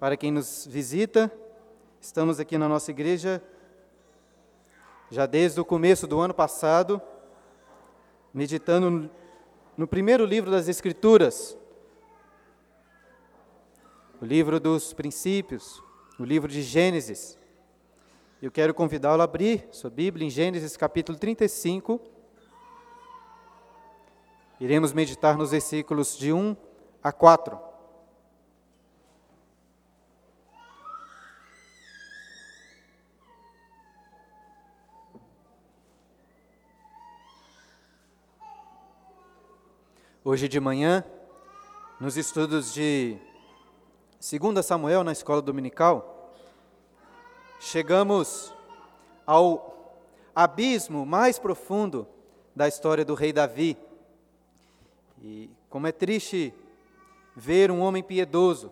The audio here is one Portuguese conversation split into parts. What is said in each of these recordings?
para quem nos visita. Estamos aqui na nossa igreja já desde o começo do ano passado, meditando no primeiro livro das Escrituras, o livro dos princípios, o livro de Gênesis. Eu quero convidá-lo a abrir sua Bíblia em Gênesis capítulo 35. Iremos meditar nos versículos de 1 a 4. Hoje de manhã, nos estudos de 2 Samuel na escola dominical, chegamos ao abismo mais profundo da história do rei Davi. E como é triste ver um homem piedoso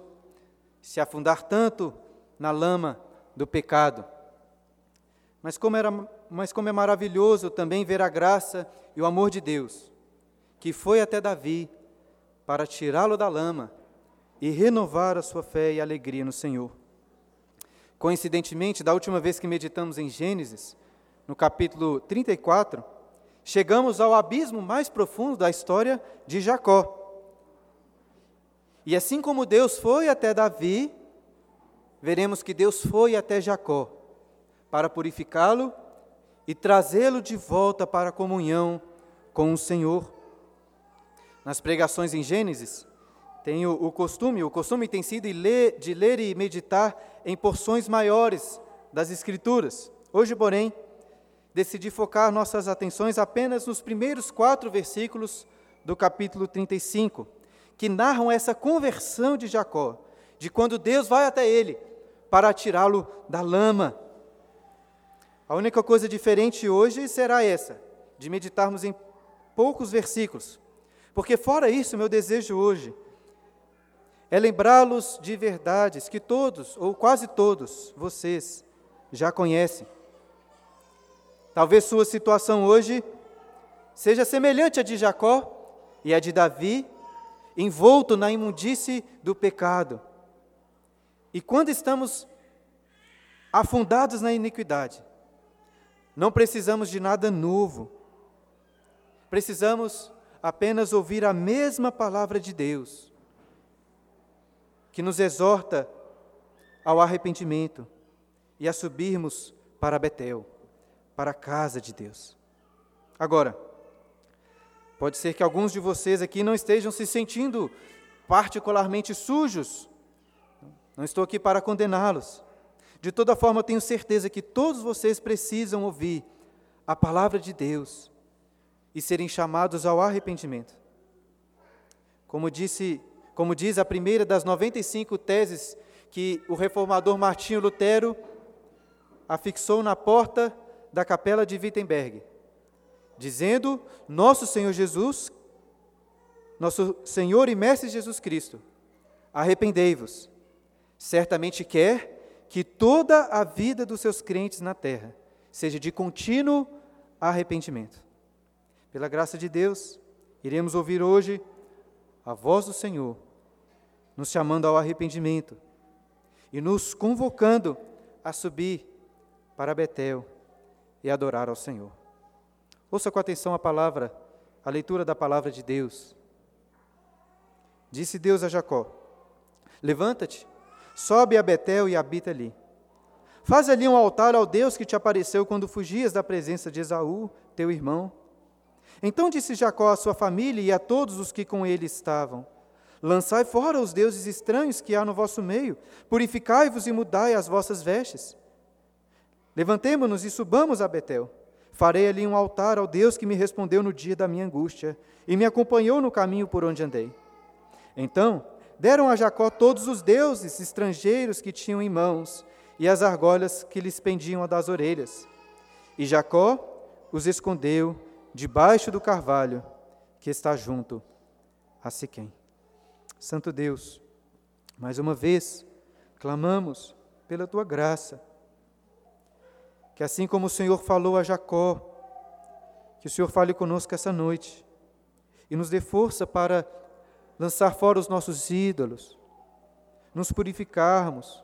se afundar tanto na lama do pecado. Mas como, era, mas como é maravilhoso também ver a graça e o amor de Deus que foi até Davi para tirá-lo da lama e renovar a sua fé e alegria no Senhor. Coincidentemente, da última vez que meditamos em Gênesis, no capítulo 34, chegamos ao abismo mais profundo da história de Jacó. E assim como Deus foi até Davi, veremos que Deus foi até Jacó para purificá-lo e trazê-lo de volta para a comunhão com o Senhor nas pregações em Gênesis, tenho o costume, o costume tem sido de ler, de ler e meditar em porções maiores das Escrituras. Hoje, porém, decidi focar nossas atenções apenas nos primeiros quatro versículos do capítulo 35, que narram essa conversão de Jacó, de quando Deus vai até ele para tirá-lo da lama. A única coisa diferente hoje será essa, de meditarmos em poucos versículos, porque, fora isso, meu desejo hoje é lembrá-los de verdades que todos, ou quase todos, vocês já conhecem. Talvez sua situação hoje seja semelhante à de Jacó e à de Davi, envolto na imundície do pecado. E quando estamos afundados na iniquidade, não precisamos de nada novo. Precisamos apenas ouvir a mesma palavra de Deus, que nos exorta ao arrependimento e a subirmos para Betel, para a casa de Deus. Agora, pode ser que alguns de vocês aqui não estejam se sentindo particularmente sujos. Não estou aqui para condená-los. De toda forma, tenho certeza que todos vocês precisam ouvir a palavra de Deus e serem chamados ao arrependimento. Como disse, como diz a primeira das 95 teses que o reformador Martinho Lutero afixou na porta da capela de Wittenberg, dizendo: Nosso Senhor Jesus, nosso Senhor e Mestre Jesus Cristo, arrependei-vos. Certamente quer que toda a vida dos seus crentes na terra seja de contínuo arrependimento. Pela graça de Deus, iremos ouvir hoje a voz do Senhor, nos chamando ao arrependimento e nos convocando a subir para Betel e adorar ao Senhor. Ouça com atenção a palavra, a leitura da palavra de Deus. Disse Deus a Jacó: Levanta-te, sobe a Betel e habita ali. Faz ali um altar ao Deus que te apareceu quando fugias da presença de Esaú, teu irmão. Então disse Jacó à sua família e a todos os que com ele estavam: Lançai fora os deuses estranhos que há no vosso meio, purificai-vos e mudai as vossas vestes. Levantemo-nos e subamos a Betel. Farei ali um altar ao Deus que me respondeu no dia da minha angústia e me acompanhou no caminho por onde andei. Então deram a Jacó todos os deuses estrangeiros que tinham em mãos e as argolhas que lhes pendiam das orelhas. E Jacó os escondeu debaixo do carvalho que está junto a Siquém. Santo Deus, mais uma vez, clamamos pela tua graça, que assim como o Senhor falou a Jacó, que o Senhor fale conosco essa noite e nos dê força para lançar fora os nossos ídolos, nos purificarmos,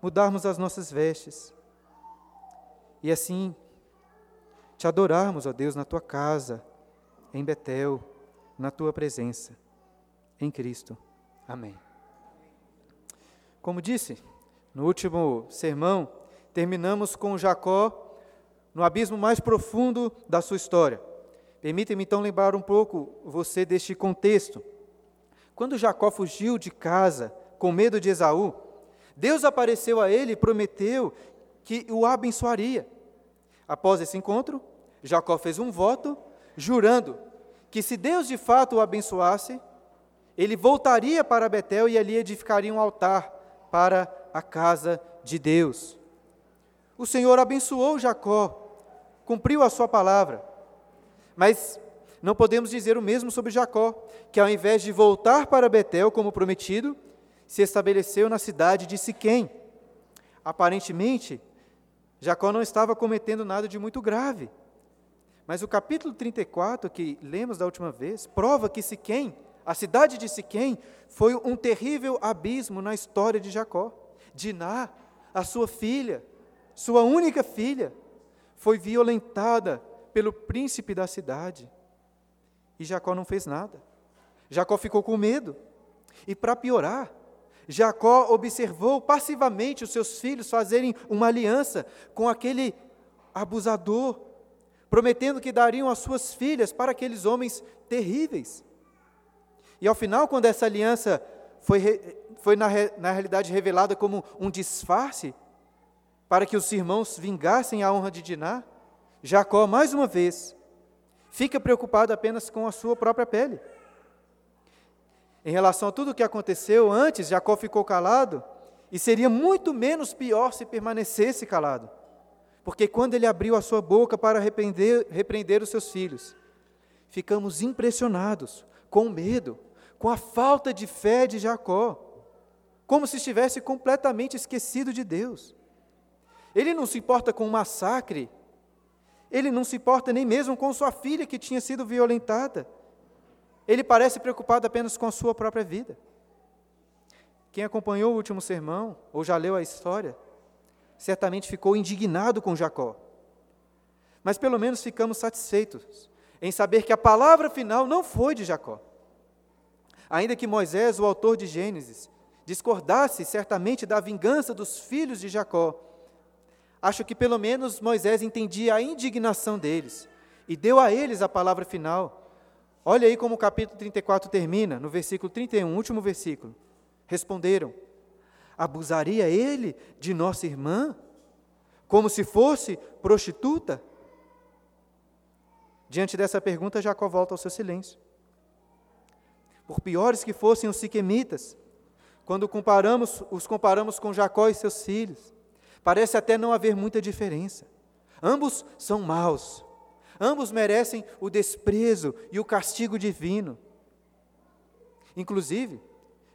mudarmos as nossas vestes e assim te adorarmos, ó Deus, na tua casa, em Betel, na tua presença, em Cristo. Amém. Como disse no último sermão, terminamos com Jacó no abismo mais profundo da sua história. Permita-me então lembrar um pouco você deste contexto. Quando Jacó fugiu de casa com medo de Esaú, Deus apareceu a ele e prometeu que o abençoaria. Após esse encontro, Jacó fez um voto, jurando que se Deus de fato o abençoasse, ele voltaria para Betel e ali edificaria um altar para a casa de Deus. O Senhor abençoou Jacó, cumpriu a sua palavra. Mas não podemos dizer o mesmo sobre Jacó, que ao invés de voltar para Betel como prometido, se estabeleceu na cidade de Siquém. Aparentemente, Jacó não estava cometendo nada de muito grave. Mas o capítulo 34, que lemos da última vez, prova que Siquém, a cidade de Siquém, foi um terrível abismo na história de Jacó. Diná, a sua filha, sua única filha, foi violentada pelo príncipe da cidade. E Jacó não fez nada. Jacó ficou com medo. E para piorar, Jacó observou passivamente os seus filhos fazerem uma aliança com aquele abusador, prometendo que dariam as suas filhas para aqueles homens terríveis. E ao final, quando essa aliança foi, foi na, na realidade revelada como um disfarce, para que os irmãos vingassem a honra de Diná, Jacó, mais uma vez, fica preocupado apenas com a sua própria pele. Em relação a tudo o que aconteceu antes, Jacó ficou calado, e seria muito menos pior se permanecesse calado. Porque quando ele abriu a sua boca para repreender, repreender os seus filhos, ficamos impressionados, com medo, com a falta de fé de Jacó, como se estivesse completamente esquecido de Deus. Ele não se importa com o massacre, ele não se importa nem mesmo com sua filha que tinha sido violentada. Ele parece preocupado apenas com a sua própria vida. Quem acompanhou o último sermão, ou já leu a história, certamente ficou indignado com Jacó. Mas pelo menos ficamos satisfeitos em saber que a palavra final não foi de Jacó. Ainda que Moisés, o autor de Gênesis, discordasse certamente da vingança dos filhos de Jacó, acho que pelo menos Moisés entendia a indignação deles e deu a eles a palavra final Olha aí como o capítulo 34 termina, no versículo 31, último versículo. Responderam: Abusaria ele de nossa irmã, como se fosse prostituta? Diante dessa pergunta, Jacó volta ao seu silêncio. Por piores que fossem os siquemitas, quando comparamos, os comparamos com Jacó e seus filhos, parece até não haver muita diferença. Ambos são maus, Ambos merecem o desprezo e o castigo divino. Inclusive,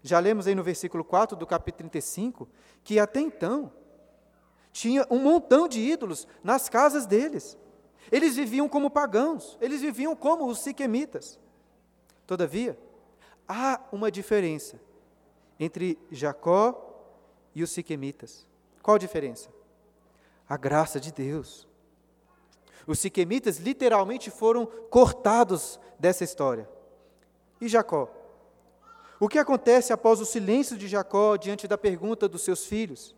já lemos aí no versículo 4 do capítulo 35, que até então tinha um montão de ídolos nas casas deles. Eles viviam como pagãos, eles viviam como os siquemitas. Todavia, há uma diferença entre Jacó e os siquemitas. Qual a diferença? A graça de Deus. Os siquemitas literalmente foram cortados dessa história. E Jacó? O que acontece após o silêncio de Jacó diante da pergunta dos seus filhos?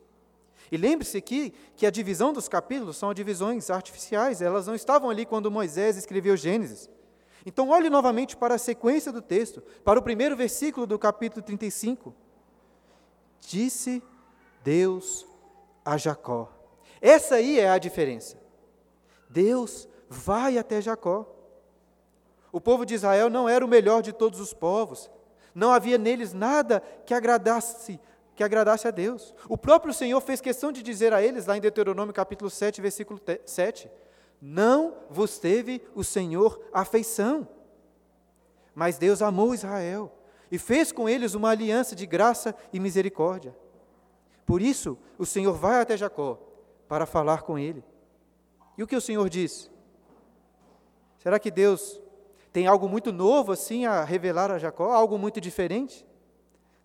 E lembre-se aqui que a divisão dos capítulos são divisões artificiais, elas não estavam ali quando Moisés escreveu Gênesis. Então, olhe novamente para a sequência do texto, para o primeiro versículo do capítulo 35. Disse Deus a Jacó. Essa aí é a diferença. Deus vai até Jacó. O povo de Israel não era o melhor de todos os povos. Não havia neles nada que agradasse, que agradasse a Deus. O próprio Senhor fez questão de dizer a eles, lá em Deuteronômio capítulo 7, versículo 7, não vos teve o Senhor afeição. Mas Deus amou Israel e fez com eles uma aliança de graça e misericórdia. Por isso, o Senhor vai até Jacó para falar com ele. E o que o Senhor diz? Será que Deus tem algo muito novo assim a revelar a Jacó, algo muito diferente?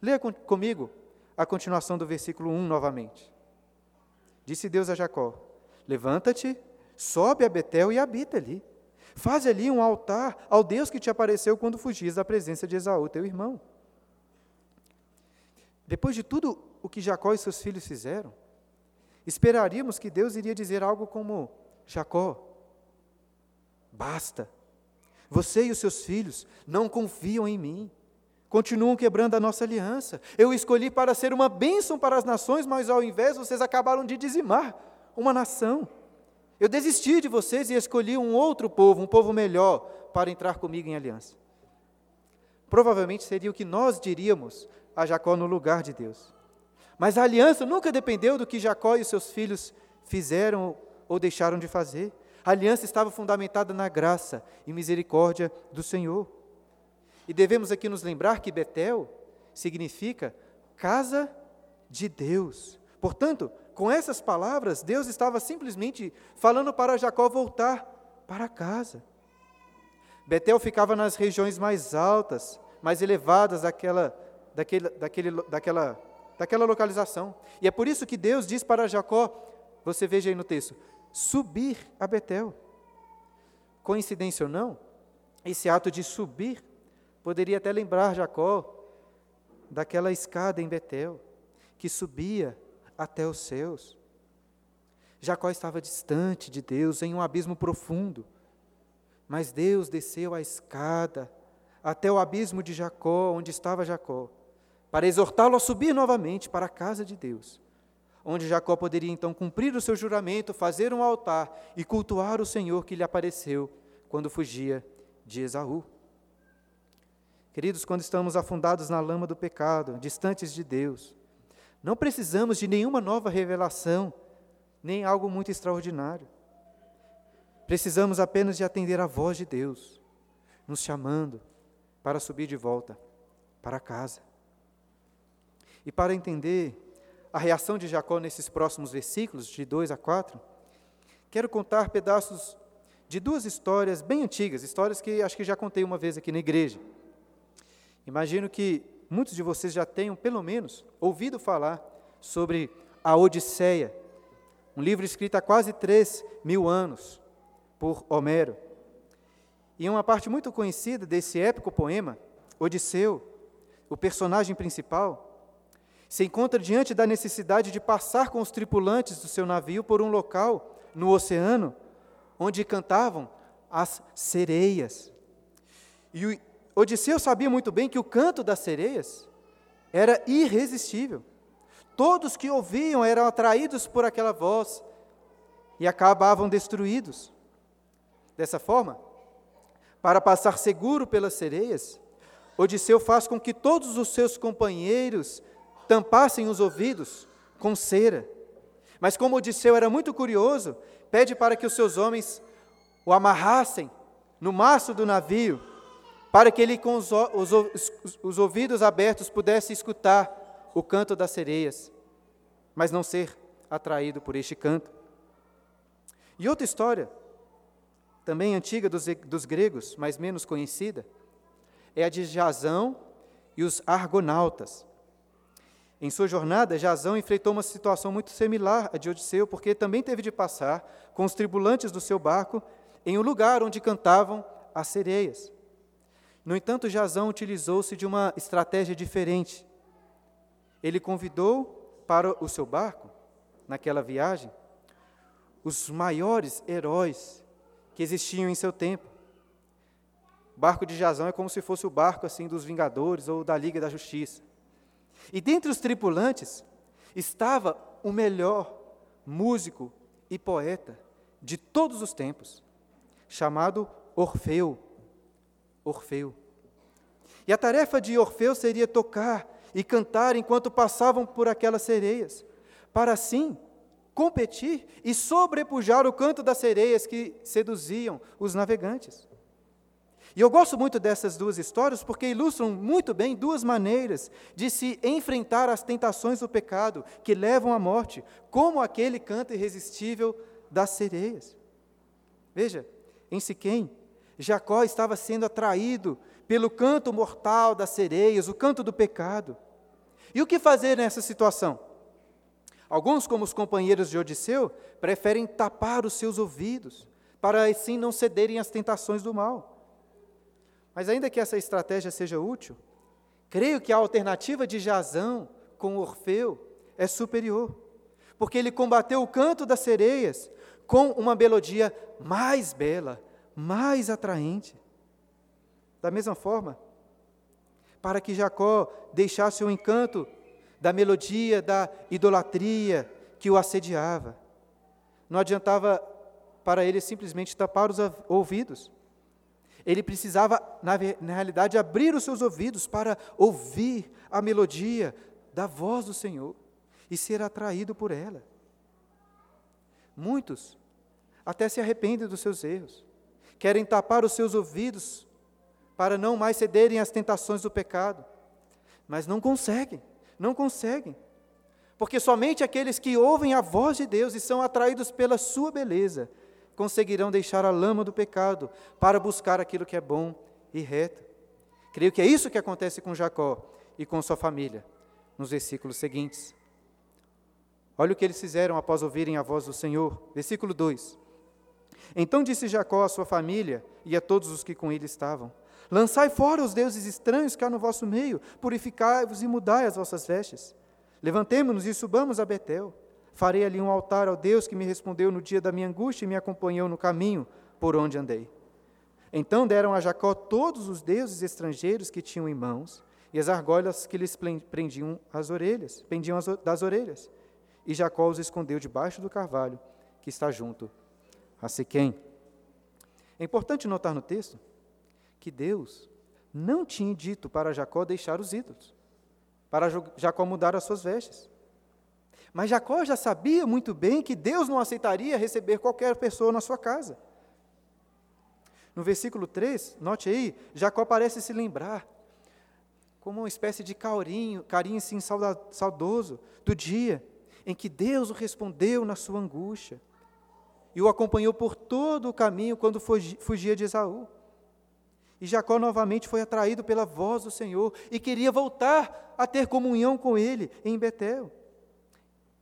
Leia com, comigo a continuação do versículo 1 novamente. Disse Deus a Jacó: Levanta-te, sobe a Betel e habita ali. Faz ali um altar ao Deus que te apareceu quando fugias da presença de Esaú, teu irmão. Depois de tudo o que Jacó e seus filhos fizeram, esperaríamos que Deus iria dizer algo como: Jacó, basta. Você e os seus filhos não confiam em mim. Continuam quebrando a nossa aliança. Eu escolhi para ser uma bênção para as nações, mas ao invés vocês acabaram de dizimar uma nação. Eu desisti de vocês e escolhi um outro povo, um povo melhor, para entrar comigo em aliança. Provavelmente seria o que nós diríamos a Jacó no lugar de Deus. Mas a aliança nunca dependeu do que Jacó e seus filhos fizeram ou deixaram de fazer. A aliança estava fundamentada na graça e misericórdia do Senhor. E devemos aqui nos lembrar que Betel significa casa de Deus. Portanto, com essas palavras, Deus estava simplesmente falando para Jacó voltar para casa. Betel ficava nas regiões mais altas, mais elevadas daquela daquele, daquele, daquela, daquela localização. E é por isso que Deus diz para Jacó, você veja aí no texto, subir a Betel. Coincidência ou não, esse ato de subir poderia até lembrar Jacó daquela escada em Betel, que subia até os céus. Jacó estava distante de Deus, em um abismo profundo, mas Deus desceu a escada até o abismo de Jacó, onde estava Jacó, para exortá-lo a subir novamente para a casa de Deus, onde Jacó poderia então cumprir o seu juramento, fazer um altar e cultuar o Senhor que lhe apareceu quando fugia de Esaú. Queridos, quando estamos afundados na lama do pecado, distantes de Deus, não precisamos de nenhuma nova revelação, nem algo muito extraordinário. Precisamos apenas de atender à voz de Deus, nos chamando para subir de volta para casa. E para entender a reação de Jacó nesses próximos versículos, de 2 a 4, quero contar pedaços de duas histórias bem antigas, histórias que acho que já contei uma vez aqui na igreja. Imagino que muitos de vocês já tenham, pelo menos, ouvido falar sobre a Odisseia, um livro escrito há quase três mil anos por Homero. E uma parte muito conhecida desse épico poema, Odisseu, o personagem principal, se encontra diante da necessidade de passar com os tripulantes do seu navio por um local no oceano onde cantavam as sereias. E Odisseu sabia muito bem que o canto das sereias era irresistível. Todos que ouviam eram atraídos por aquela voz e acabavam destruídos. Dessa forma, para passar seguro pelas sereias, Odisseu faz com que todos os seus companheiros tampassem os ouvidos com cera. Mas como Odisseu era muito curioso, pede para que os seus homens o amarrassem no mastro do navio, para que ele, com os, os, os, os ouvidos abertos, pudesse escutar o canto das sereias, mas não ser atraído por este canto. E outra história, também antiga dos, dos gregos, mas menos conhecida, é a de Jazão e os argonautas. Em sua jornada, Jazão enfrentou uma situação muito similar à de Odisseu, porque também teve de passar com os tripulantes do seu barco em um lugar onde cantavam as sereias. No entanto, Jazão utilizou-se de uma estratégia diferente. Ele convidou para o seu barco, naquela viagem, os maiores heróis que existiam em seu tempo. O barco de Jazão é como se fosse o barco assim dos Vingadores ou da Liga da Justiça. E dentre os tripulantes estava o melhor músico e poeta de todos os tempos, chamado Orfeu. Orfeu. E a tarefa de Orfeu seria tocar e cantar enquanto passavam por aquelas sereias, para assim competir e sobrepujar o canto das sereias que seduziam os navegantes. E eu gosto muito dessas duas histórias porque ilustram muito bem duas maneiras de se enfrentar as tentações do pecado que levam à morte, como aquele canto irresistível das sereias. Veja, em Siquém, Jacó estava sendo atraído pelo canto mortal das sereias, o canto do pecado. E o que fazer nessa situação? Alguns, como os companheiros de Odisseu, preferem tapar os seus ouvidos, para assim não cederem às tentações do mal. Mas ainda que essa estratégia seja útil, creio que a alternativa de Jazão com Orfeu é superior, porque ele combateu o canto das sereias com uma melodia mais bela, mais atraente. Da mesma forma, para que Jacó deixasse o encanto da melodia, da idolatria que o assediava. Não adiantava para ele simplesmente tapar os ouvidos. Ele precisava, na, na, realidade, abrir os seus ouvidos para ouvir a melodia da voz do Senhor e ser atraído por ela. Muitos até se arrependem dos seus erros, querem tapar os seus ouvidos para não mais cederem às tentações do pecado, mas não conseguem, não conseguem, porque somente aqueles que ouvem a voz de Deus e são atraídos pela sua beleza conseguirão deixar a lama do pecado para buscar aquilo que é bom e reto. Creio que é isso que acontece com Jacó e com sua família, nos versículos seguintes. Olha o que eles fizeram após ouvirem a voz do Senhor. Versículo 2. Então disse Jacó à sua família e a todos os que com ele estavam: Lançai fora os deuses estranhos que há no vosso meio, purificai-vos e mudai as vossas vestes. Levantemo-nos e subamos a Betel. Farei ali um altar ao Deus que me respondeu no dia da minha angústia e me acompanhou no caminho por onde andei. Então deram a Jacó todos os deuses estrangeiros que tinham em mãos e as argolas que lhes prendiam as orelhas, pendiam das orelhas. E Jacó os escondeu debaixo do carvalho que está junto a Siquém. É importante notar no texto que Deus não tinha dito para Jacó deixar os ídolos, para Jacó mudar as suas vestes. Mas Jacó já sabia muito bem que Deus não aceitaria receber qualquer pessoa na sua casa. No versículo 3, note aí, Jacó parece se lembrar, como uma espécie de carinho, carinho assim, saudoso, do dia em que Deus o respondeu na sua angústia e o acompanhou por todo o caminho quando fugia de Esaú. E Jacó novamente foi atraído pela voz do Senhor e queria voltar a ter comunhão com ele em Betel.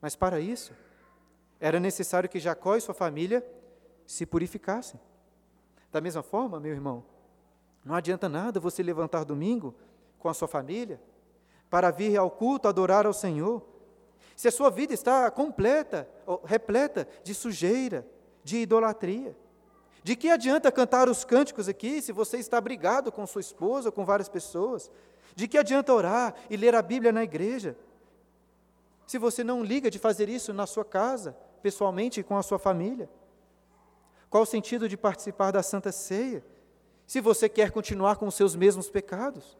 Mas para isso, era necessário que Jacó e sua família se purificassem. Da mesma forma, meu irmão, não adianta nada você levantar domingo com a sua família para vir ao culto adorar ao Senhor. Se a sua vida está completa, repleta de sujeira, de idolatria. De que adianta cantar os cânticos aqui se você está brigado com sua esposa, com várias pessoas? De que adianta orar e ler a Bíblia na igreja? Se você não liga de fazer isso na sua casa, pessoalmente com a sua família? Qual o sentido de participar da Santa Ceia, se você quer continuar com os seus mesmos pecados?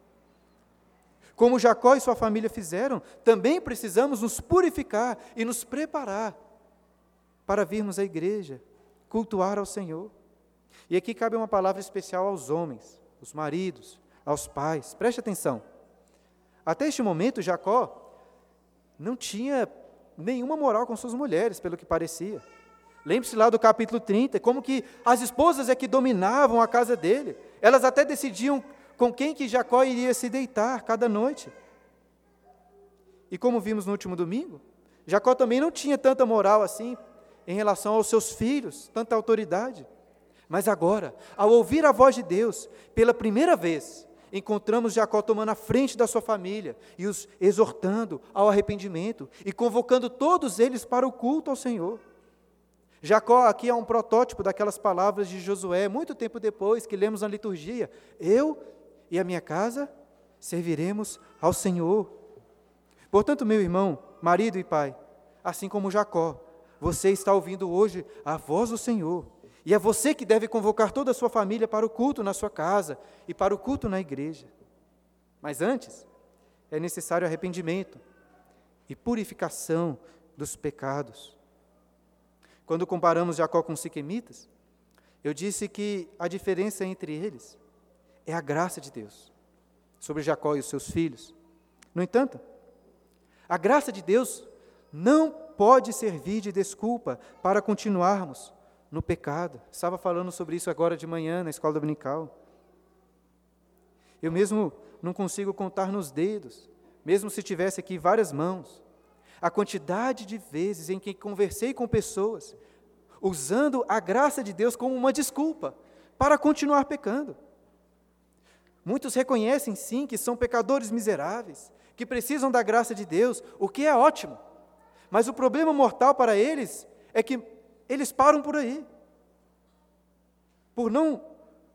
Como Jacó e sua família fizeram, também precisamos nos purificar e nos preparar para virmos à igreja, cultuar ao Senhor. E aqui cabe uma palavra especial aos homens, os maridos, aos pais. Preste atenção. Até este momento, Jacó não tinha nenhuma moral com suas mulheres, pelo que parecia. Lembre-se lá do capítulo 30, como que as esposas é que dominavam a casa dele. Elas até decidiam com quem que Jacó iria se deitar cada noite. E como vimos no último domingo, Jacó também não tinha tanta moral assim em relação aos seus filhos, tanta autoridade. Mas agora, ao ouvir a voz de Deus, pela primeira vez, encontramos Jacó tomando a frente da sua família e os exortando ao arrependimento e convocando todos eles para o culto ao Senhor. Jacó aqui é um protótipo daquelas palavras de Josué, muito tempo depois que lemos na liturgia: Eu e a minha casa serviremos ao Senhor. Portanto, meu irmão, marido e pai, assim como Jacó, você está ouvindo hoje a voz do Senhor. E é você que deve convocar toda a sua família para o culto na sua casa e para o culto na igreja. Mas antes, é necessário arrependimento e purificação dos pecados. Quando comparamos Jacó com os siquemitas, eu disse que a diferença entre eles é a graça de Deus sobre Jacó e os seus filhos. No entanto, a graça de Deus não pode servir de desculpa para continuarmos no pecado. Estava falando sobre isso agora de manhã na escola dominical. Eu mesmo não consigo contar nos dedos mesmo se tivesse aqui várias mãos, a quantidade de vezes em que conversei com pessoas, usando a graça de Deus como uma desculpa para continuar pecando. Muitos reconhecem sim que são pecadores miseráveis, que precisam da graça de Deus, o que é ótimo. Mas o problema mortal para eles é que eles param por aí. Por não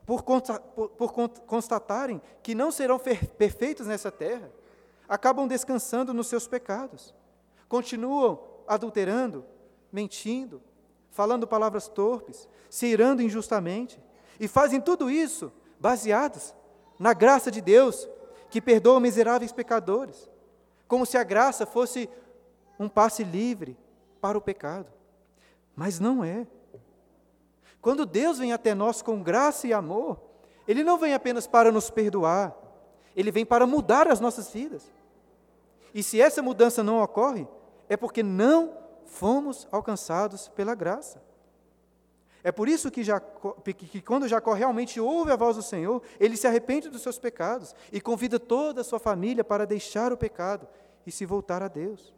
por, por, por constatarem que não serão perfeitos nessa terra, acabam descansando nos seus pecados. Continuam adulterando, mentindo, falando palavras torpes, se irando injustamente, e fazem tudo isso baseados na graça de Deus, que perdoa miseráveis pecadores, como se a graça fosse um passe livre para o pecado. Mas não é. Quando Deus vem até nós com graça e amor, Ele não vem apenas para nos perdoar, Ele vem para mudar as nossas vidas. E se essa mudança não ocorre, é porque não fomos alcançados pela graça. É por isso que, Jacó, que quando Jacó realmente ouve a voz do Senhor, ele se arrepende dos seus pecados e convida toda a sua família para deixar o pecado e se voltar a Deus.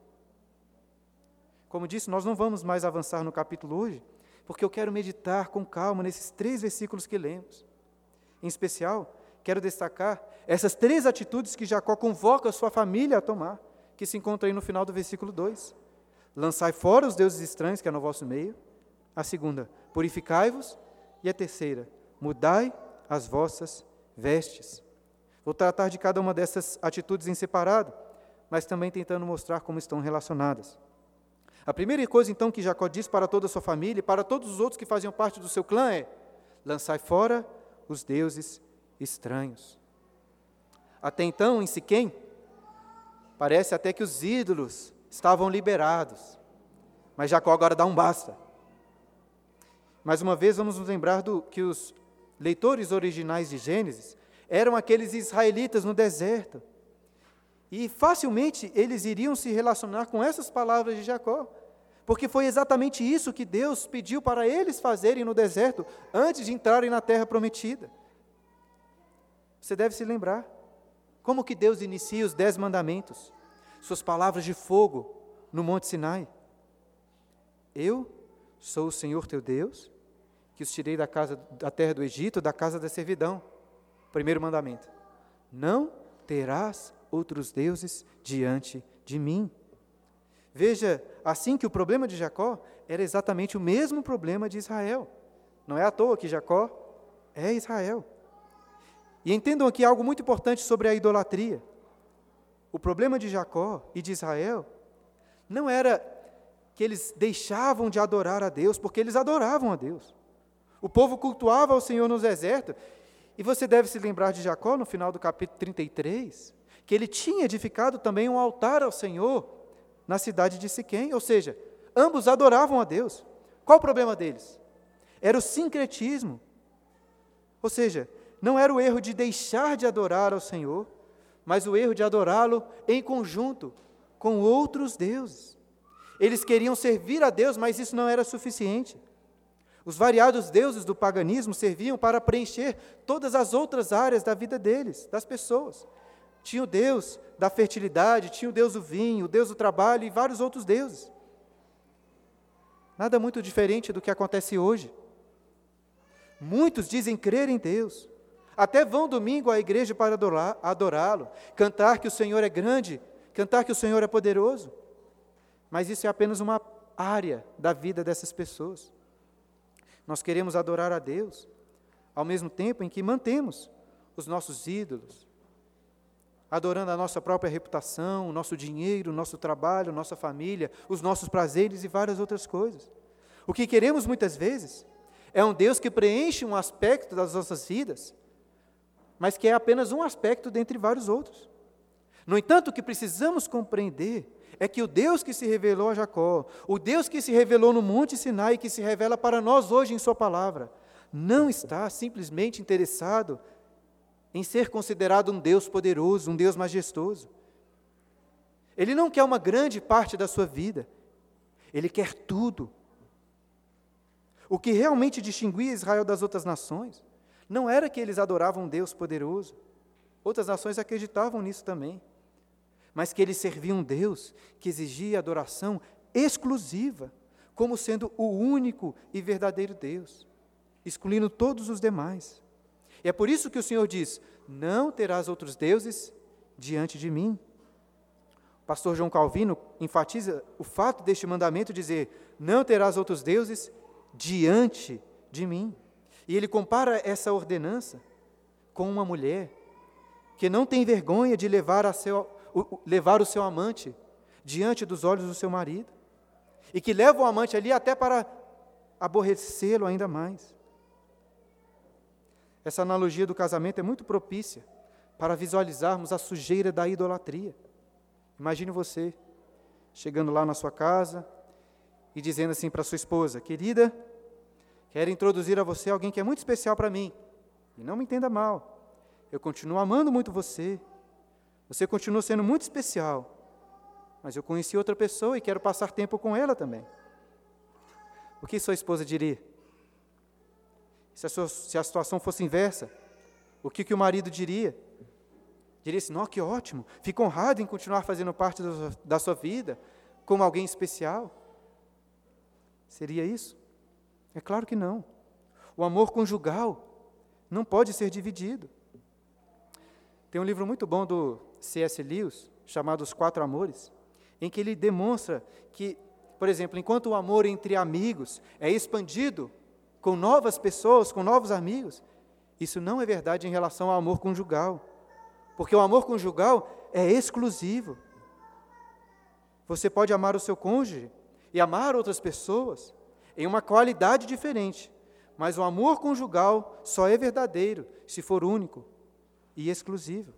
Como disse, nós não vamos mais avançar no capítulo hoje, porque eu quero meditar com calma nesses três versículos que lemos. Em especial, quero destacar essas três atitudes que Jacó convoca sua família a tomar, que se encontra aí no final do versículo 2. Lançai fora os deuses estranhos que é no vosso meio. A segunda, purificai-vos. E a terceira, mudai as vossas vestes. Vou tratar de cada uma dessas atitudes em separado, mas também tentando mostrar como estão relacionadas. A primeira coisa, então, que Jacó diz para toda a sua família e para todos os outros que faziam parte do seu clã é: lançai fora os deuses estranhos. Até então, em Siquém, parece até que os ídolos estavam liberados, mas Jacó agora dá um basta. Mais uma vez, vamos nos lembrar do que os leitores originais de Gênesis eram aqueles israelitas no deserto. E facilmente eles iriam se relacionar com essas palavras de Jacó, porque foi exatamente isso que Deus pediu para eles fazerem no deserto antes de entrarem na terra prometida. Você deve se lembrar como que Deus inicia os dez mandamentos, suas palavras de fogo no Monte Sinai. Eu sou o Senhor teu Deus, que os tirei da casa da terra do Egito, da casa da servidão. Primeiro mandamento: Não terás outros deuses diante de mim. Veja, assim que o problema de Jacó era exatamente o mesmo problema de Israel. Não é à toa que Jacó é Israel. E entendam aqui algo muito importante sobre a idolatria. O problema de Jacó e de Israel não era que eles deixavam de adorar a Deus, porque eles adoravam a Deus. O povo cultuava ao Senhor no deserto. E você deve se lembrar de Jacó, no final do capítulo 33, que ele tinha edificado também um altar ao Senhor na cidade de Siquém, ou seja, ambos adoravam a Deus. Qual o problema deles? Era o sincretismo. Ou seja, não era o erro de deixar de adorar ao Senhor, mas o erro de adorá-lo em conjunto com outros deuses. Eles queriam servir a Deus, mas isso não era suficiente. Os variados deuses do paganismo serviam para preencher todas as outras áreas da vida deles, das pessoas. Tinha o Deus da fertilidade, tinha o Deus do vinho, o Deus do trabalho e vários outros deuses. Nada muito diferente do que acontece hoje. Muitos dizem crer em Deus, até vão domingo à igreja para adorá-lo, cantar que o Senhor é grande, cantar que o Senhor é poderoso. Mas isso é apenas uma área da vida dessas pessoas. Nós queremos adorar a Deus, ao mesmo tempo em que mantemos os nossos ídolos, adorando a nossa própria reputação, o nosso dinheiro, o nosso trabalho, nossa família, os nossos prazeres e várias outras coisas. O que queremos muitas vezes é um Deus que preenche um aspecto das nossas vidas, mas que é apenas um aspecto dentre vários outros. No entanto, o que precisamos compreender é que o Deus que se revelou a Jacó, o Deus que se revelou no Monte Sinai e que se revela para nós hoje em Sua palavra, não está simplesmente interessado em ser considerado um Deus poderoso, um Deus majestoso. Ele não quer uma grande parte da sua vida, ele quer tudo. O que realmente distinguia Israel das outras nações não era que eles adoravam um Deus poderoso, outras nações acreditavam nisso também mas que eles serviam um Deus que exigia adoração exclusiva, como sendo o único e verdadeiro Deus, excluindo todos os demais. E é por isso que o Senhor diz: Não terás outros deuses diante de mim. O pastor João Calvino enfatiza o fato deste mandamento dizer: Não terás outros deuses diante de mim. E ele compara essa ordenança com uma mulher que não tem vergonha de levar, seu, levar o seu amante diante dos olhos do seu marido, e que leva o amante ali até para aborrecê-lo ainda mais. Essa analogia do casamento é muito propícia para visualizarmos a sujeira da idolatria. Imagine você chegando lá na sua casa e dizendo assim para sua esposa: Querida, quero introduzir a você alguém que é muito especial para mim. E não me entenda mal, eu continuo amando muito você, você continua sendo muito especial, mas eu conheci outra pessoa e quero passar tempo com ela também. O que sua esposa diria? Se a, sua, se a situação fosse inversa, o que, que o marido diria? Diria assim: que ótimo, fico honrado em continuar fazendo parte do, da sua vida como alguém especial. Seria isso? É claro que não. O amor conjugal não pode ser dividido. Tem um livro muito bom do C.S. Lewis, chamado Os Quatro Amores, em que ele demonstra que, por exemplo, enquanto o amor entre amigos é expandido com novas pessoas, com novos amigos, isso não é verdade em relação ao amor conjugal. Porque o amor conjugal é exclusivo. Você pode amar o seu cônjuge e amar outras pessoas em uma qualidade diferente, mas o amor conjugal só é verdadeiro se for único e exclusivo.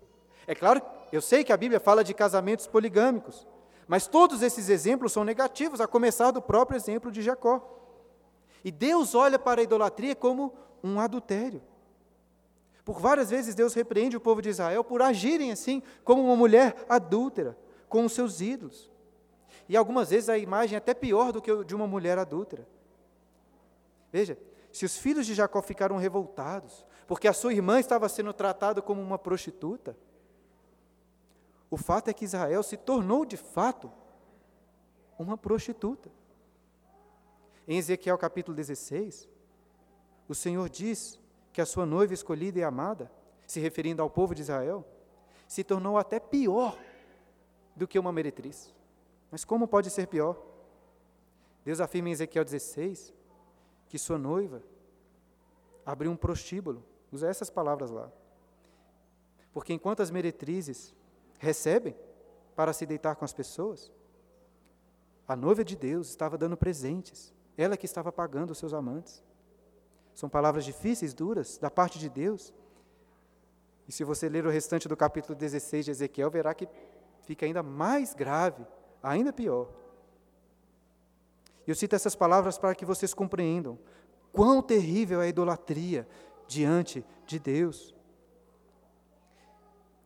É claro, eu sei que a Bíblia fala de casamentos poligâmicos, mas todos esses exemplos são negativos, a começar do próprio exemplo de Jacó. E Deus olha para a idolatria como um adultério. Por várias vezes Deus repreende o povo de Israel por agirem assim, como uma mulher adúltera, com os seus ídolos. E algumas vezes a imagem é até pior do que de uma mulher adúltera. Veja, se os filhos de Jacó ficaram revoltados, porque a sua irmã estava sendo tratada como uma prostituta, o fato é que Israel se tornou de fato uma prostituta. Em Ezequiel capítulo 16, o Senhor diz que a sua noiva escolhida e amada, se referindo ao povo de Israel, se tornou até pior do que uma meretriz. Mas como pode ser pior? Deus afirma em Ezequiel 16 que sua noiva abriu um prostíbulo, usa essas palavras lá. Porque enquanto as meretrizes recebem para se deitar com as pessoas, a noiva de Deus estava dando presentes ela que estava pagando os seus amantes. São palavras difíceis, duras, da parte de Deus. E se você ler o restante do capítulo 16 de Ezequiel, verá que fica ainda mais grave, ainda pior. Eu cito essas palavras para que vocês compreendam quão terrível é a idolatria diante de Deus.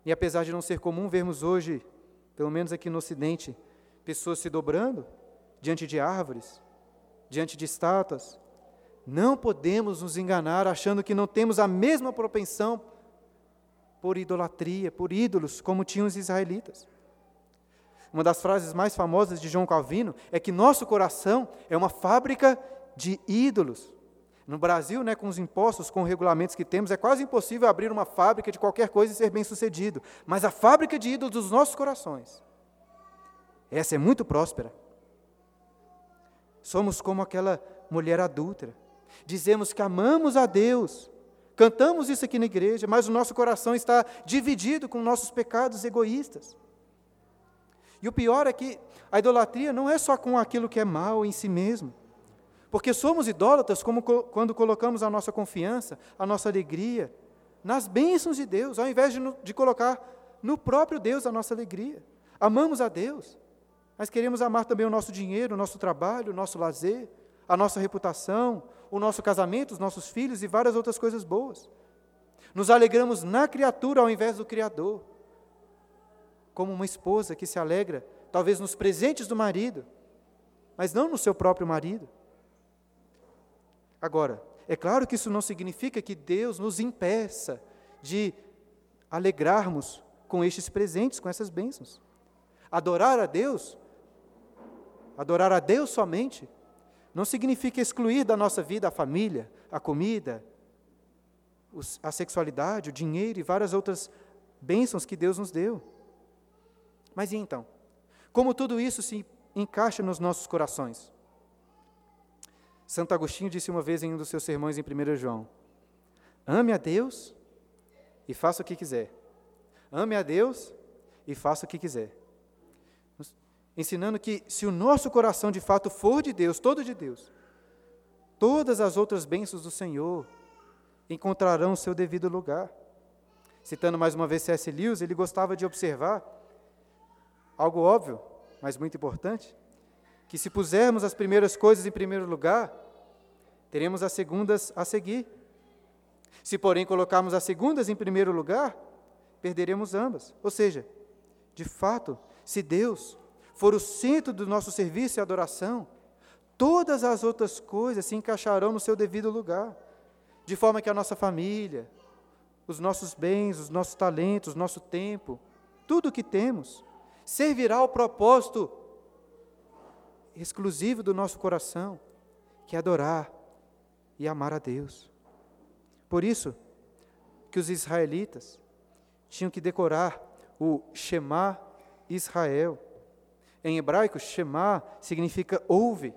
E apesar de não ser comum vermos hoje, pelo menos aqui no Ocidente, pessoas se dobrando diante de árvores, diante de estátuas. Não podemos nos enganar achando que não temos a mesma propensão por idolatria, por ídolos, como tinham os israelitas. Uma das frases mais famosas de João Calvino é que nosso coração é uma fábrica de ídolos. No Brasil, né, com os impostos, com os regulamentos que temos, é quase impossível abrir uma fábrica de qualquer coisa e ser bem sucedido. Mas a fábrica de ídolos dos nossos corações, essa é muito próspera. Somos como aquela mulher adúltera. Dizemos que amamos a Deus, cantamos isso aqui na igreja, mas o nosso coração está dividido com nossos pecados egoístas. E o pior é que a idolatria não é só com aquilo que é mal em si mesmo. Porque somos idólatras como quando colocamos a nossa confiança, a nossa alegria nas bênçãos de Deus, ao invés de, de colocar no próprio Deus a nossa alegria. Amamos a Deus, mas queremos amar também o nosso dinheiro, o nosso trabalho, o nosso lazer, a nossa reputação, o nosso casamento, os nossos filhos e várias outras coisas boas. Nos alegramos na criatura ao invés do Criador. Como uma esposa que se alegra, talvez nos presentes do marido, mas não no seu próprio marido. Agora, é claro que isso não significa que Deus nos impeça de alegrarmos com estes presentes, com essas bênçãos. Adorar a Deus, adorar a Deus somente, não significa excluir da nossa vida a família, a comida, a sexualidade, o dinheiro e várias outras bênçãos que Deus nos deu. Mas e então? Como tudo isso se encaixa nos nossos corações? Santo Agostinho disse uma vez em um dos seus sermões em 1 João: Ame a Deus e faça o que quiser. Ame a Deus e faça o que quiser. Ensinando que se o nosso coração de fato for de Deus, todo de Deus, todas as outras bênçãos do Senhor encontrarão seu devido lugar. Citando mais uma vez C.S. Lewis, ele gostava de observar algo óbvio, mas muito importante, que se pusermos as primeiras coisas em primeiro lugar, teremos as segundas a seguir. Se, porém, colocarmos as segundas em primeiro lugar, perderemos ambas. Ou seja, de fato, se Deus for o centro do nosso serviço e adoração, todas as outras coisas se encaixarão no seu devido lugar, de forma que a nossa família, os nossos bens, os nossos talentos, o nosso tempo, tudo o que temos, servirá ao propósito exclusivo do nosso coração, que é adorar e amar a Deus. Por isso que os israelitas tinham que decorar o Shema Israel. Em hebraico, Shema significa ouve,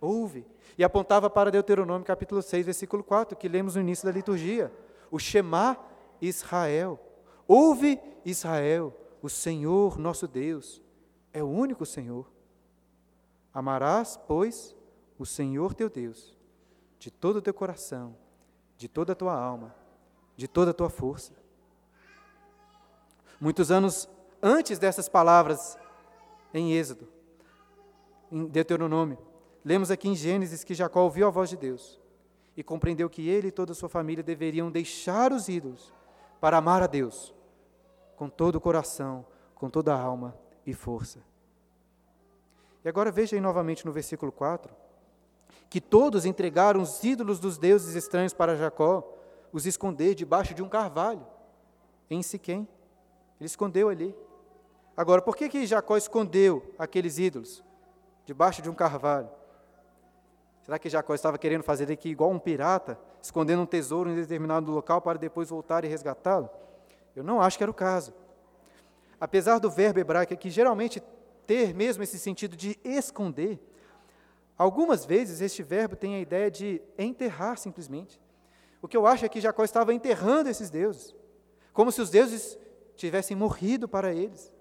ouve. E apontava para Deuteronômio capítulo 6, versículo 4, que lemos no início da liturgia. O Shema Israel. Ouve Israel, o Senhor nosso Deus é o único Senhor. Amarás, pois, o Senhor teu Deus, de todo o teu coração, de toda a tua alma, de toda a tua força. Muitos anos antes dessas palavras em Êxodo, em Deuteronômio, lemos aqui em Gênesis que Jacó ouviu a voz de Deus e compreendeu que ele e toda a sua família deveriam deixar os ídolos para amar a Deus com todo o coração, com toda a alma e força. E agora veja aí novamente no versículo 4, que todos entregaram os ídolos dos deuses estranhos para Jacó, os esconder debaixo de um carvalho, em Siquém. Ele escondeu ali. Agora, por que, que Jacó escondeu aqueles ídolos debaixo de um carvalho? Será que Jacó estava querendo fazer aqui igual um pirata, escondendo um tesouro em determinado local para depois voltar e resgatá-lo? Eu não acho que era o caso. Apesar do verbo hebraico aqui geralmente ter mesmo esse sentido de esconder, algumas vezes este verbo tem a ideia de enterrar simplesmente. O que eu acho é que Jacó estava enterrando esses deuses, como se os deuses tivessem morrido para eles.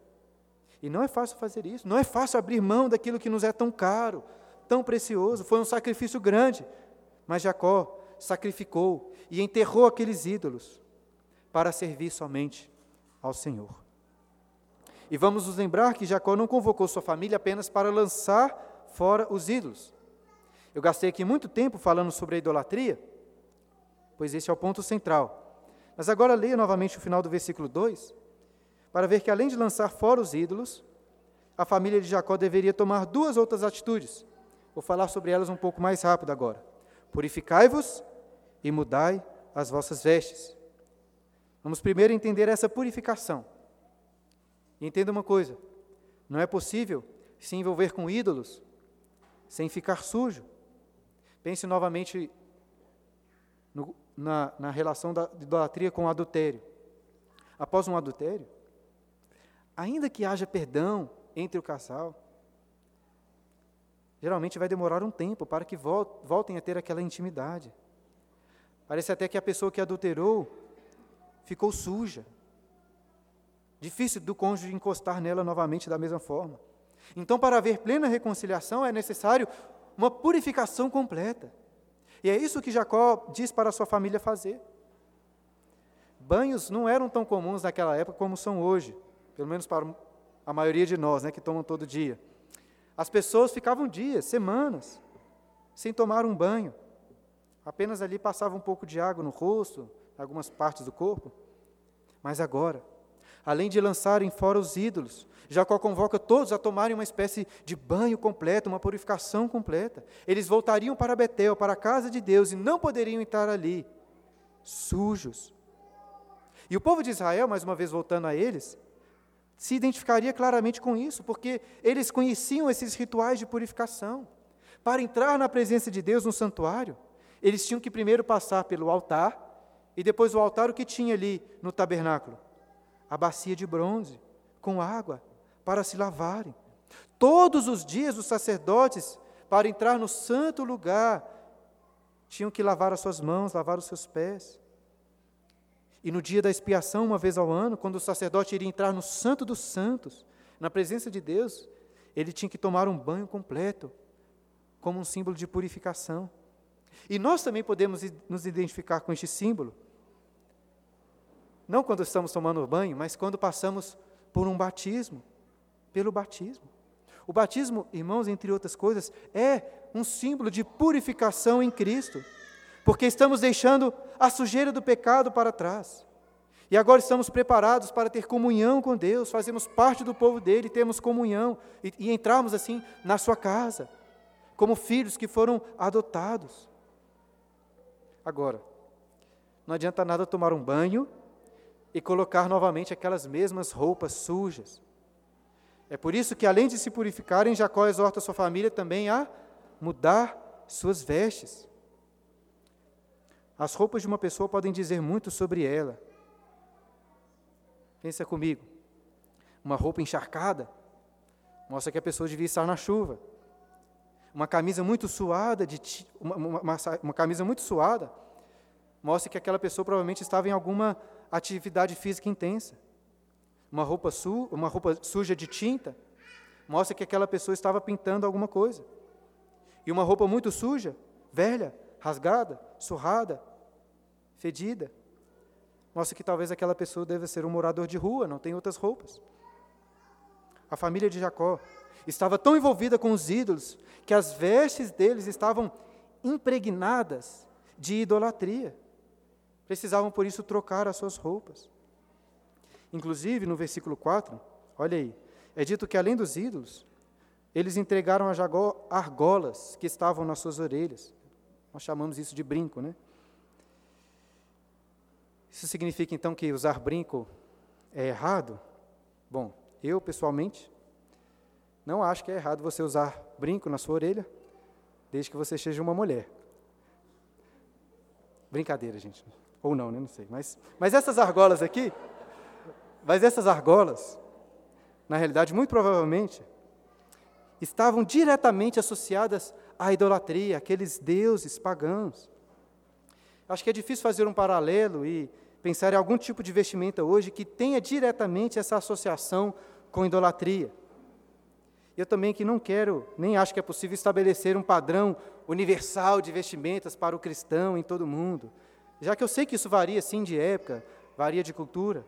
E não é fácil fazer isso, não é fácil abrir mão daquilo que nos é tão caro, tão precioso, foi um sacrifício grande. Mas Jacó sacrificou e enterrou aqueles ídolos para servir somente ao Senhor. E vamos nos lembrar que Jacó não convocou sua família apenas para lançar fora os ídolos. Eu gastei aqui muito tempo falando sobre a idolatria, pois esse é o ponto central. Mas agora leia novamente o final do versículo 2, para ver que além de lançar fora os ídolos, a família de Jacó deveria tomar duas outras atitudes. Vou falar sobre elas um pouco mais rápido agora. Purificai-vos e mudai as vossas vestes. Vamos primeiro entender essa purificação. E entenda uma coisa: não é possível se envolver com ídolos sem ficar sujo. Pense novamente no, na, na relação da idolatria com o adultério. Após um adultério, ainda que haja perdão entre o casal, geralmente vai demorar um tempo para que voltem a ter aquela intimidade. Parece até que a pessoa que adulterou ficou suja. Difícil do cônjuge encostar nela novamente da mesma forma. Então, para haver plena reconciliação, é necessário uma purificação completa. E é isso que Jacó diz para a sua família fazer. Banhos não eram tão comuns naquela época como são hoje, pelo menos para a maioria de nós, né, que tomam todo dia. As pessoas ficavam dias, semanas, sem tomar um banho. Apenas ali passava um pouco de água no rosto, algumas partes do corpo. Mas agora, além de lançarem fora os ídolos, Jacó convoca todos a tomarem uma espécie de banho completo, uma purificação completa. Eles voltariam para Betel, para a casa de Deus, e não poderiam entrar ali sujos. E o povo de Israel, mais uma vez voltando a eles, se identificaria claramente com isso, porque eles conheciam esses rituais de purificação. Para entrar na presença de Deus no santuário, eles tinham que primeiro passar pelo altar, e depois o altar, o que tinha ali no tabernáculo? A bacia de bronze, com água, para se lavarem. Todos os dias os sacerdotes, para entrar no santo lugar, tinham que lavar as suas mãos, lavar os seus pés. E no dia da expiação, uma vez ao ano, quando o sacerdote iria entrar no Santo dos Santos, na presença de Deus, ele tinha que tomar um banho completo, como um símbolo de purificação. E nós também podemos nos identificar com este símbolo. Não quando estamos tomando banho, mas quando passamos por um batismo, pelo batismo. O batismo, irmãos, entre outras coisas, é um símbolo de purificação em Cristo porque estamos deixando a sujeira do pecado para trás. E agora estamos preparados para ter comunhão com Deus, fazemos parte do povo dele, temos comunhão e, e entrarmos assim na sua casa, como filhos que foram adotados. Agora, não adianta nada tomar um banho e colocar novamente aquelas mesmas roupas sujas. É por isso que, além de se purificarem, Jacó exorta sua família também a mudar suas vestes. As roupas de uma pessoa podem dizer muito sobre ela. Pensa comigo. Uma roupa encharcada mostra que a pessoa devia estar na chuva. Uma camisa muito suada, de, uma, uma, uma, uma camisa muito suada, mostra que aquela pessoa provavelmente estava em alguma atividade física intensa. Uma roupa, su, uma roupa suja de tinta mostra que aquela pessoa estava pintando alguma coisa. E uma roupa muito suja, velha, rasgada, surrada, fedida. Mostra que talvez aquela pessoa deva ser um morador de rua, não tem outras roupas. A família de Jacó estava tão envolvida com os ídolos que as vestes deles estavam impregnadas de idolatria. Precisavam, por isso, trocar as suas roupas. Inclusive, no versículo 4, olha aí, é dito que além dos ídolos, eles entregaram a Jacó argolas que estavam nas suas orelhas. Nós chamamos isso de brinco, né? Isso significa então que usar brinco é errado? Bom, eu pessoalmente não acho que é errado você usar brinco na sua orelha, desde que você seja uma mulher. Brincadeira, gente. Ou não, né? Não sei. Mas, mas essas argolas aqui, mas essas argolas, na realidade, muito provavelmente, estavam diretamente associadas à idolatria, aqueles deuses pagãos. Acho que é difícil fazer um paralelo e pensar em algum tipo de vestimenta hoje que tenha diretamente essa associação com idolatria. Eu também que não quero, nem acho que é possível estabelecer um padrão universal de vestimentas para o cristão em todo o mundo, já que eu sei que isso varia sim de época, varia de cultura.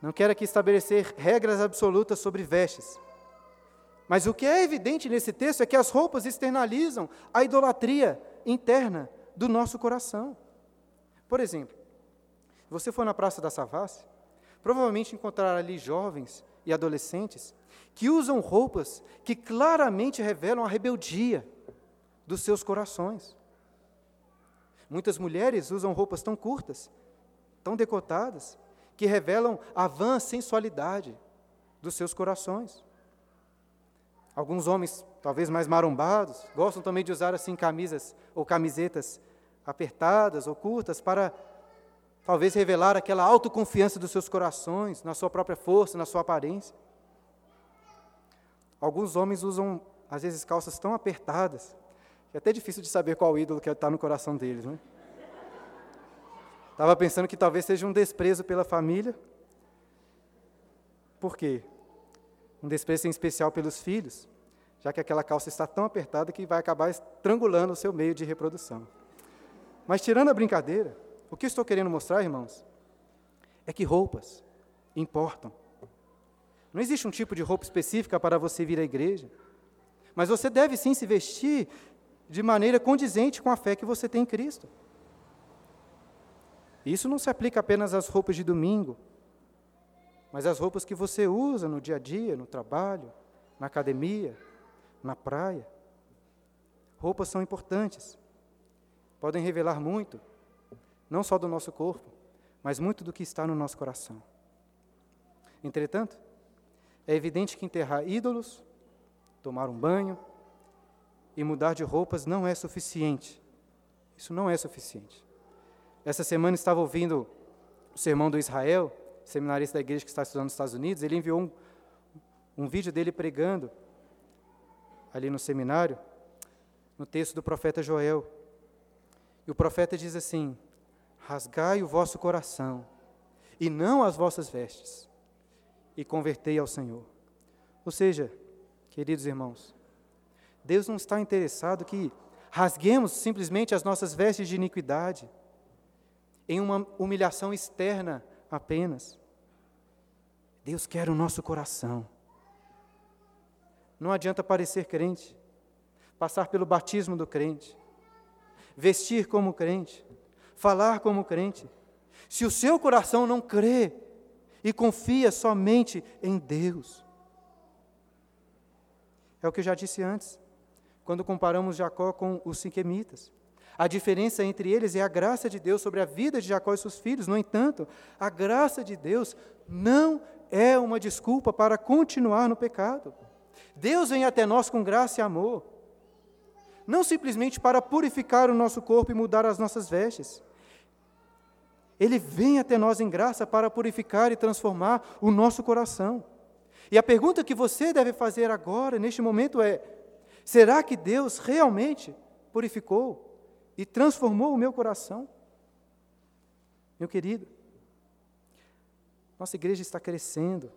Não quero aqui estabelecer regras absolutas sobre vestes. Mas o que é evidente nesse texto é que as roupas externalizam a idolatria interna do nosso coração. Por exemplo, você for na Praça da Savassi, provavelmente encontrará ali jovens e adolescentes que usam roupas que claramente revelam a rebeldia dos seus corações. Muitas mulheres usam roupas tão curtas, tão decotadas, que revelam a vã sensualidade dos seus corações. Alguns homens, talvez mais marombados, gostam também de usar assim camisas ou camisetas apertadas ou curtas para talvez revelar aquela autoconfiança dos seus corações, na sua própria força, na sua aparência. Alguns homens usam, às vezes, calças tão apertadas que é até difícil de saber qual ídolo que está no coração deles. Né? Estava pensando que talvez seja um desprezo pela família. Por quê? Um desprezo em especial pelos filhos, já que aquela calça está tão apertada que vai acabar estrangulando o seu meio de reprodução. Mas tirando a brincadeira, o que estou querendo mostrar, irmãos, é que roupas importam. Não existe um tipo de roupa específica para você vir à igreja, mas você deve sim se vestir de maneira condizente com a fé que você tem em Cristo. Isso não se aplica apenas às roupas de domingo, mas as roupas que você usa no dia a dia, no trabalho, na academia, na praia. Roupas são importantes. Podem revelar muito, não só do nosso corpo, mas muito do que está no nosso coração. Entretanto, é evidente que enterrar ídolos, tomar um banho e mudar de roupas não é suficiente. Isso não é suficiente. Essa semana estava ouvindo o sermão do Israel, seminarista da igreja que está estudando nos Estados Unidos, ele enviou um, um vídeo dele pregando ali no seminário, no texto do profeta Joel. E o profeta diz assim: Rasgai o vosso coração, e não as vossas vestes, e convertei ao Senhor. Ou seja, queridos irmãos, Deus não está interessado que rasguemos simplesmente as nossas vestes de iniquidade, em uma humilhação externa apenas. Deus quer o nosso coração. Não adianta parecer crente, passar pelo batismo do crente, vestir como crente, falar como crente, se o seu coração não crê e confia somente em Deus. É o que eu já disse antes, quando comparamos Jacó com os siquemitas. A diferença entre eles é a graça de Deus sobre a vida de Jacó e seus filhos. No entanto, a graça de Deus não é uma desculpa para continuar no pecado. Deus vem até nós com graça e amor, não simplesmente para purificar o nosso corpo e mudar as nossas vestes. Ele vem até nós em graça para purificar e transformar o nosso coração. E a pergunta que você deve fazer agora, neste momento, é: será que Deus realmente purificou e transformou o meu coração? Meu querido, nossa igreja está crescendo.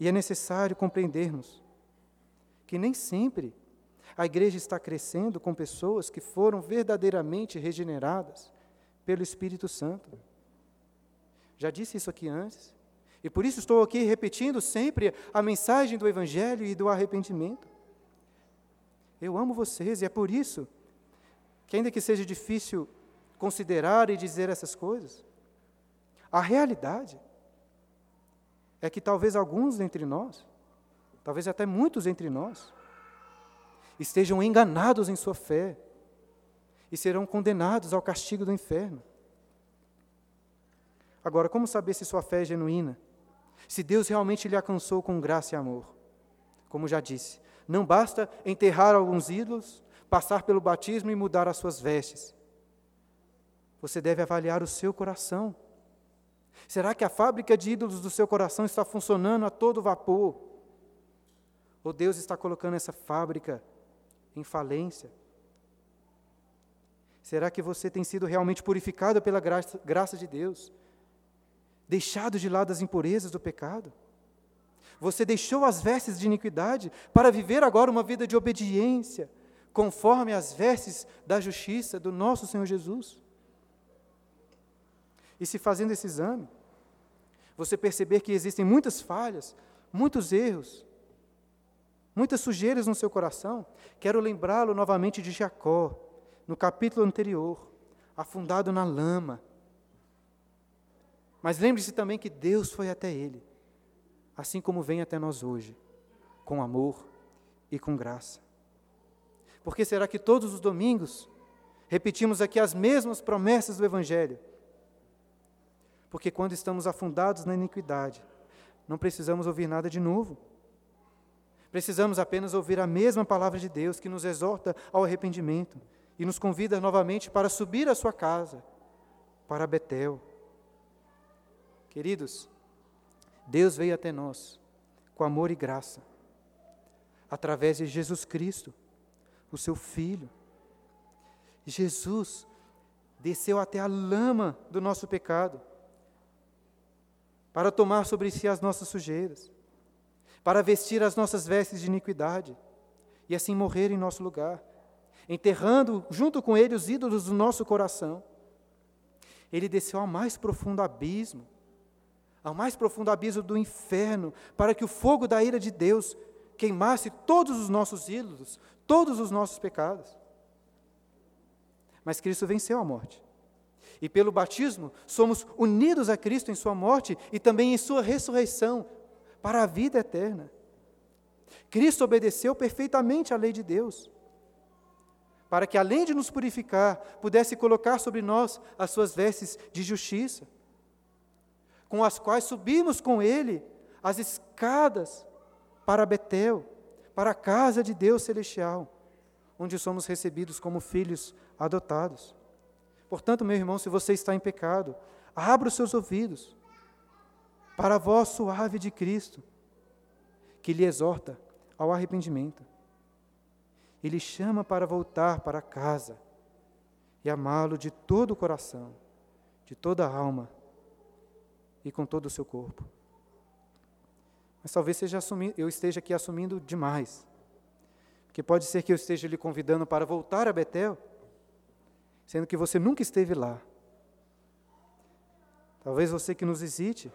E é necessário compreendermos que nem sempre a igreja está crescendo com pessoas que foram verdadeiramente regeneradas pelo Espírito Santo. Já disse isso aqui antes. E por isso estou aqui repetindo sempre a mensagem do Evangelho e do arrependimento. Eu amo vocês e é por isso que, ainda que seja difícil considerar e dizer essas coisas, a realidade é que talvez alguns entre nós, talvez até muitos entre nós, estejam enganados em sua fé e serão condenados ao castigo do inferno. Agora, como saber se sua fé é genuína? Se Deus realmente lhe alcançou com graça e amor? Como já disse, não basta enterrar alguns ídolos, passar pelo batismo e mudar as suas vestes. Você deve avaliar o seu coração. Será que a fábrica de ídolos do seu coração está funcionando a todo vapor? Ou Deus está colocando essa fábrica em falência? Será que você tem sido realmente purificado pela graça, graça de Deus? Deixado de lado as impurezas do pecado? Você deixou as vestes de iniquidade para viver agora uma vida de obediência, conforme as vestes da justiça do nosso Senhor Jesus? E se fazendo esse exame, você perceber que existem muitas falhas, muitos erros, muitas sujeiras no seu coração, quero lembrá-lo novamente de Jacó, no capítulo anterior, afundado na lama. Mas lembre-se também que Deus foi até ele, assim como vem até nós hoje, com amor e com graça. Porque será que todos os domingos repetimos aqui as mesmas promessas do Evangelho? Porque quando estamos afundados na iniquidade, não precisamos ouvir nada de novo. Precisamos apenas ouvir a mesma palavra de Deus que nos exorta ao arrependimento e nos convida novamente para subir à sua casa, para Betel. Queridos, Deus veio até nós com amor e graça, através de Jesus Cristo, o seu Filho. Jesus desceu até a lama do nosso pecado para tomar sobre si as nossas sujeiras, para vestir as nossas vestes de iniquidade e assim morrer em nosso lugar, enterrando junto com ele os ídolos do nosso coração. Ele desceu ao mais profundo abismo, ao mais profundo abismo do inferno, para que o fogo da ira de Deus queimasse todos os nossos ídolos, todos os nossos pecados. Mas Cristo venceu a morte. E pelo batismo, somos unidos a Cristo em Sua morte e também em Sua ressurreição para a vida eterna. Cristo obedeceu perfeitamente à lei de Deus, para que, além de nos purificar, pudesse colocar sobre nós as Suas vestes de justiça. com as quais subimos com ele as escadas para Betel, para a casa de Deus celestial, onde somos recebidos como filhos adotados. Portanto, meu irmão, se você está em pecado, abra os seus ouvidos para a voz suave de Cristo, que lhe exorta ao arrependimento. Ele chama para voltar para casa e amá-lo de todo o coração, de toda a alma e com todo o seu corpo. Mas talvez eu esteja aqui assumindo demais. Porque pode ser que eu esteja lhe convidando para voltar a Betel, sendo que você nunca esteve lá. Talvez você que nos visite,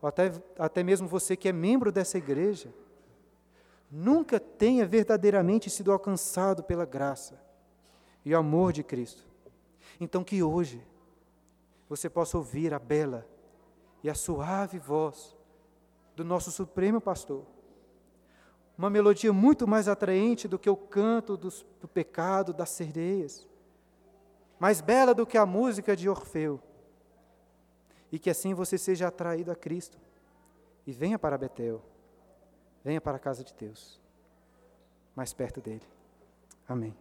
ou até, até mesmo você que é membro dessa igreja, nunca tenha verdadeiramente sido alcançado pela graça e o amor de Cristo. Então, que hoje você possa ouvir a bela e a suave voz do nosso Supremo Pastor. Uma melodia muito mais atraente do que o canto dos, do pecado, das sereias, mais bela do que a música de Orfeu. E que assim você seja atraído a Cristo e venha para Betel, venha para a casa de Deus, mais perto dele. Amém.